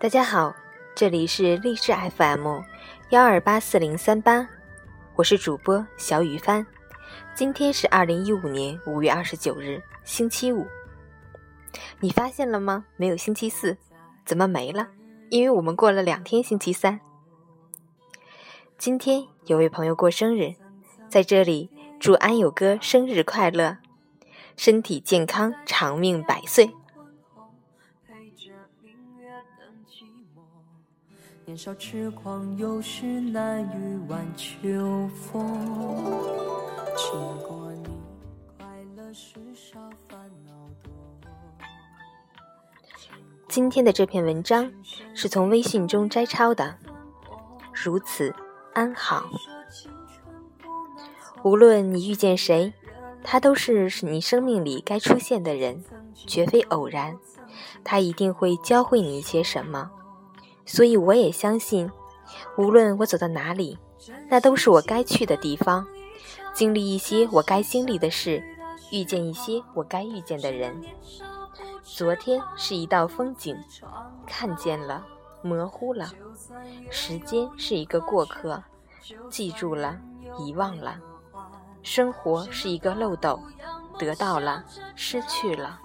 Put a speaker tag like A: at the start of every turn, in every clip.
A: 大家好，这里是励志 FM 幺二八四零三八，我是主播小雨帆。今天是二零一五年五月二十九日，星期五。你发现了吗？没有星期四，怎么没了？因为我们过了两天星期三。今天有位朋友过生日，在这里祝安友哥生日快乐，身体健康，长命百岁。年少痴狂，有时难御晚秋风。经过你，快乐时少，烦恼多。今天的这篇文章是从微信中摘抄的，如此安好。无论你遇见谁，他都是你生命里该出现的人，绝非偶然。他一定会教会你一些什么。所以我也相信，无论我走到哪里，那都是我该去的地方，经历一些我该经历的事，遇见一些我该遇见的人。昨天是一道风景，看见了，模糊了；时间是一个过客，记住了，遗忘了；生活是一个漏斗，得到了，失去了。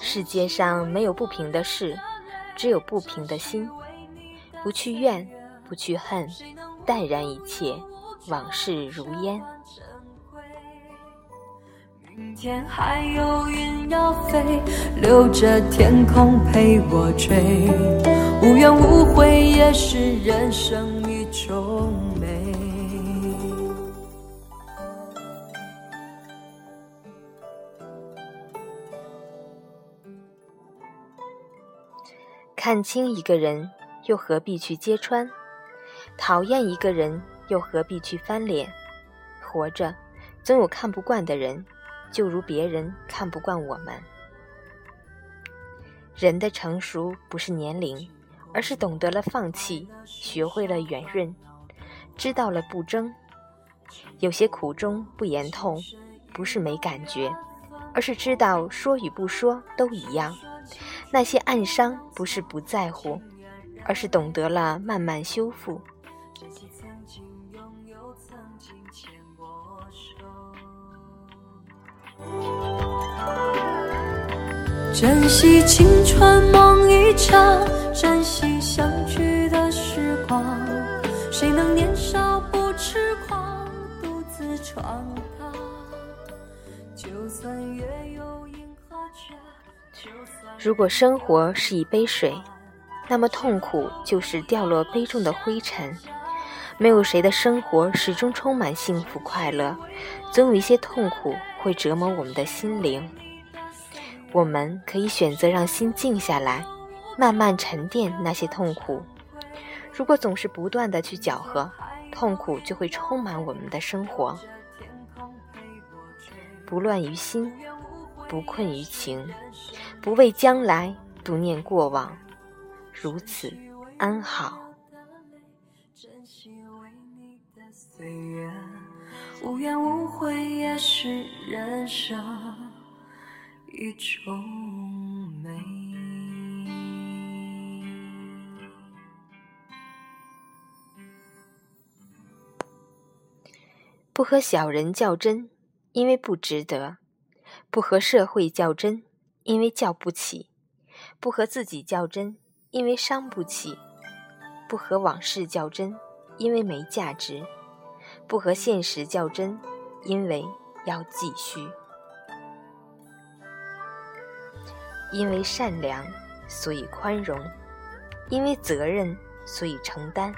A: 世界上没有不平的事。只有不平的心，不去怨，不去恨，淡然一切，往事如烟。明天还有云要飞，留着天空陪我追。无怨无悔也是人生一种看清一个人，又何必去揭穿？讨厌一个人，又何必去翻脸？活着，总有看不惯的人，就如别人看不惯我们。人的成熟不是年龄，而是懂得了放弃，学会了圆润，知道了不争。有些苦衷不言痛，不是没感觉，而是知道说与不说都一样。那些暗伤不是不在乎，而是懂得了慢慢修复。珍惜青春梦一场，珍惜相聚的时光。谁能年少不痴狂，独自闯荡？就算月有阴和缺。如果生活是一杯水，那么痛苦就是掉落杯中的灰尘。没有谁的生活始终充满幸福快乐，总有一些痛苦会折磨我们的心灵。我们可以选择让心静下来，慢慢沉淀那些痛苦。如果总是不断的去搅和，痛苦就会充满我们的生活。不乱于心，不困于情。不畏将来，不念过往，如此安好。无怨无悔也是人生一种美。不和小人较真，因为不值得；不和社会较真。因为较不起，不和自己较真；因为伤不起，不和往事较真；因为没价值，不和现实较真；因为要继续。因为善良，所以宽容；因为责任，所以承担；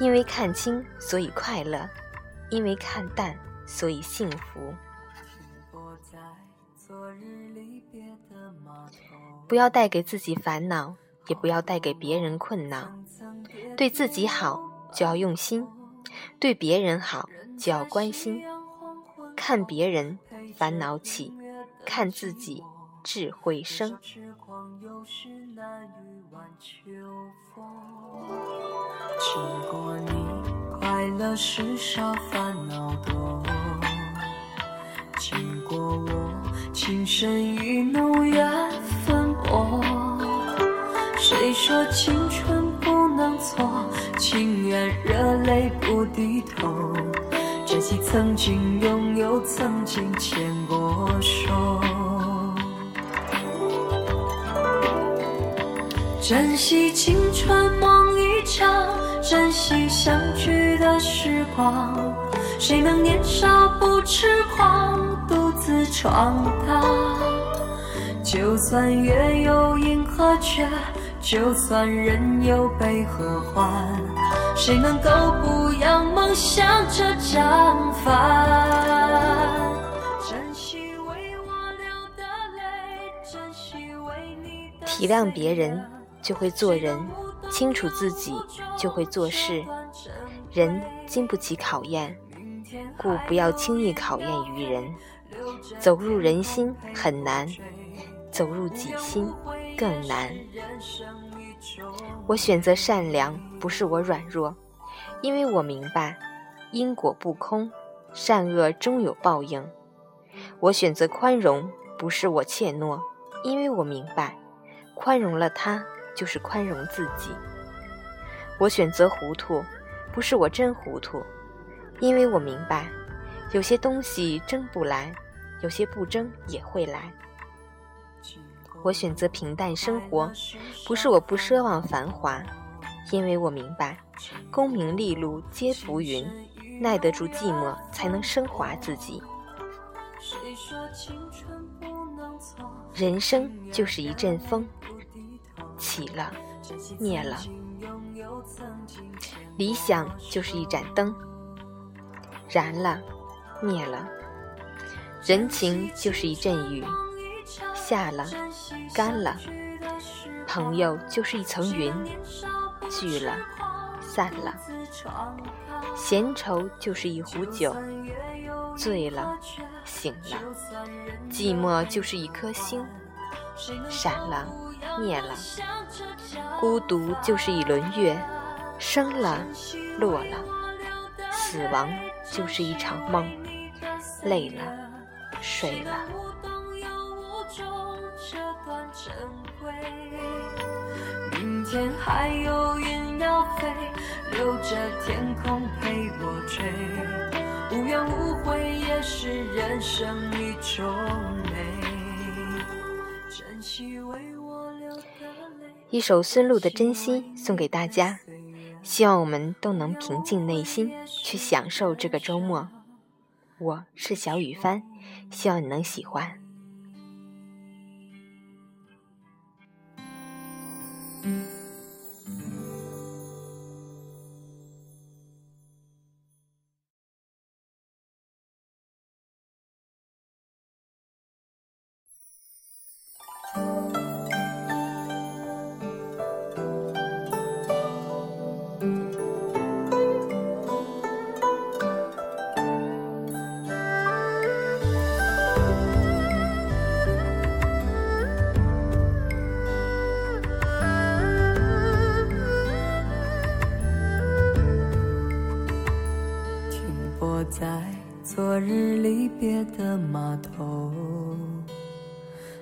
A: 因为看清，所以快乐；因为看淡，所以幸福。不要带给自己烦恼，也不要带给别人困恼。对自己好就要用心，对别人好就要关心。看别人烦恼起，看自己智慧生。快乐时少，烦恼多。经过我。情深意浓，缘
B: 青春不能错，情愿热泪不低头，珍惜曾经拥有，曾经牵过手。珍惜青春梦一场，珍惜相聚的时光。谁能年少不痴狂，独自闯荡？就算月有阴和缺，就算人有悲和欢，谁能够不让梦想着张帆？
A: 体谅别人，就会做人；清楚自己，就会做事。人经不起考验，故不要轻易考验于人。走入人心很难。走入己心更难。我选择善良，不是我软弱，因为我明白因果不空，善恶终有报应。我选择宽容，不是我怯懦，因为我明白宽容了他，就是宽容自己。我选择糊涂，不是我真糊涂，因为我明白有些东西争不来，有些不争也会来。我选择平淡生活，不是我不奢望繁华，因为我明白，功名利禄皆浮云，耐得住寂寞，才能升华自己。人生就是一阵风，起了，灭了；理想就是一盏灯，燃了，灭了；人情就是一阵雨。下了，干了，朋友就是一层云，聚了，散了；闲愁就是一壶酒，醉了，醒了；寂寞就是一颗星，闪了，灭了；孤独就是一轮月，升了，落了；死亡就是一场梦，累了，睡了。明天还有云要飞，留着天空陪我追。无怨无悔也是人生一种美。珍惜为我流的泪。一首孙露的《珍惜》送给大家，希望我们都能平静内心，去享受这个周末。我是小雨帆，希望你能喜欢。Mm-hmm. 在昨日离别的码头，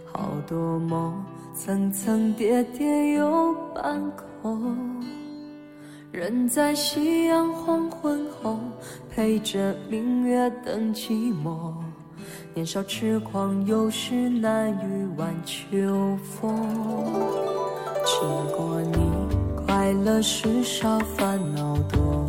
A: 好多梦层层叠叠又半空。人在夕阳黄昏后，陪着明月等寂寞。年少痴狂，有时难御晚秋风。经过你，快乐时少，烦恼多。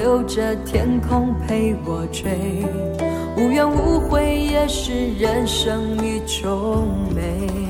B: 留着天空陪我追。无怨无悔也是人生一种美。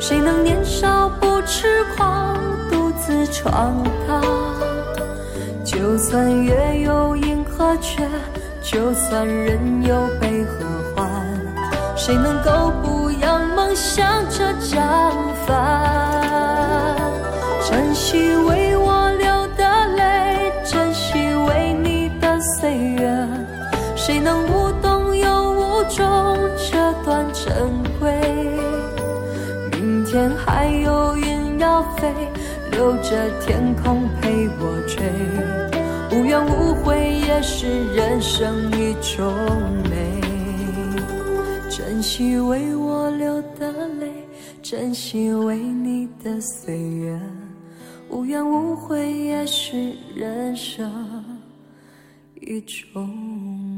B: 谁能年少不痴狂，独自闯荡？就算月有阴和缺，就算人有悲和欢，谁能够不扬梦想着绽放？珍惜留着天空陪我追。无怨无悔也是人生一种美。珍惜为我流的泪，珍惜为你的岁月。无怨无悔也是人生一种美。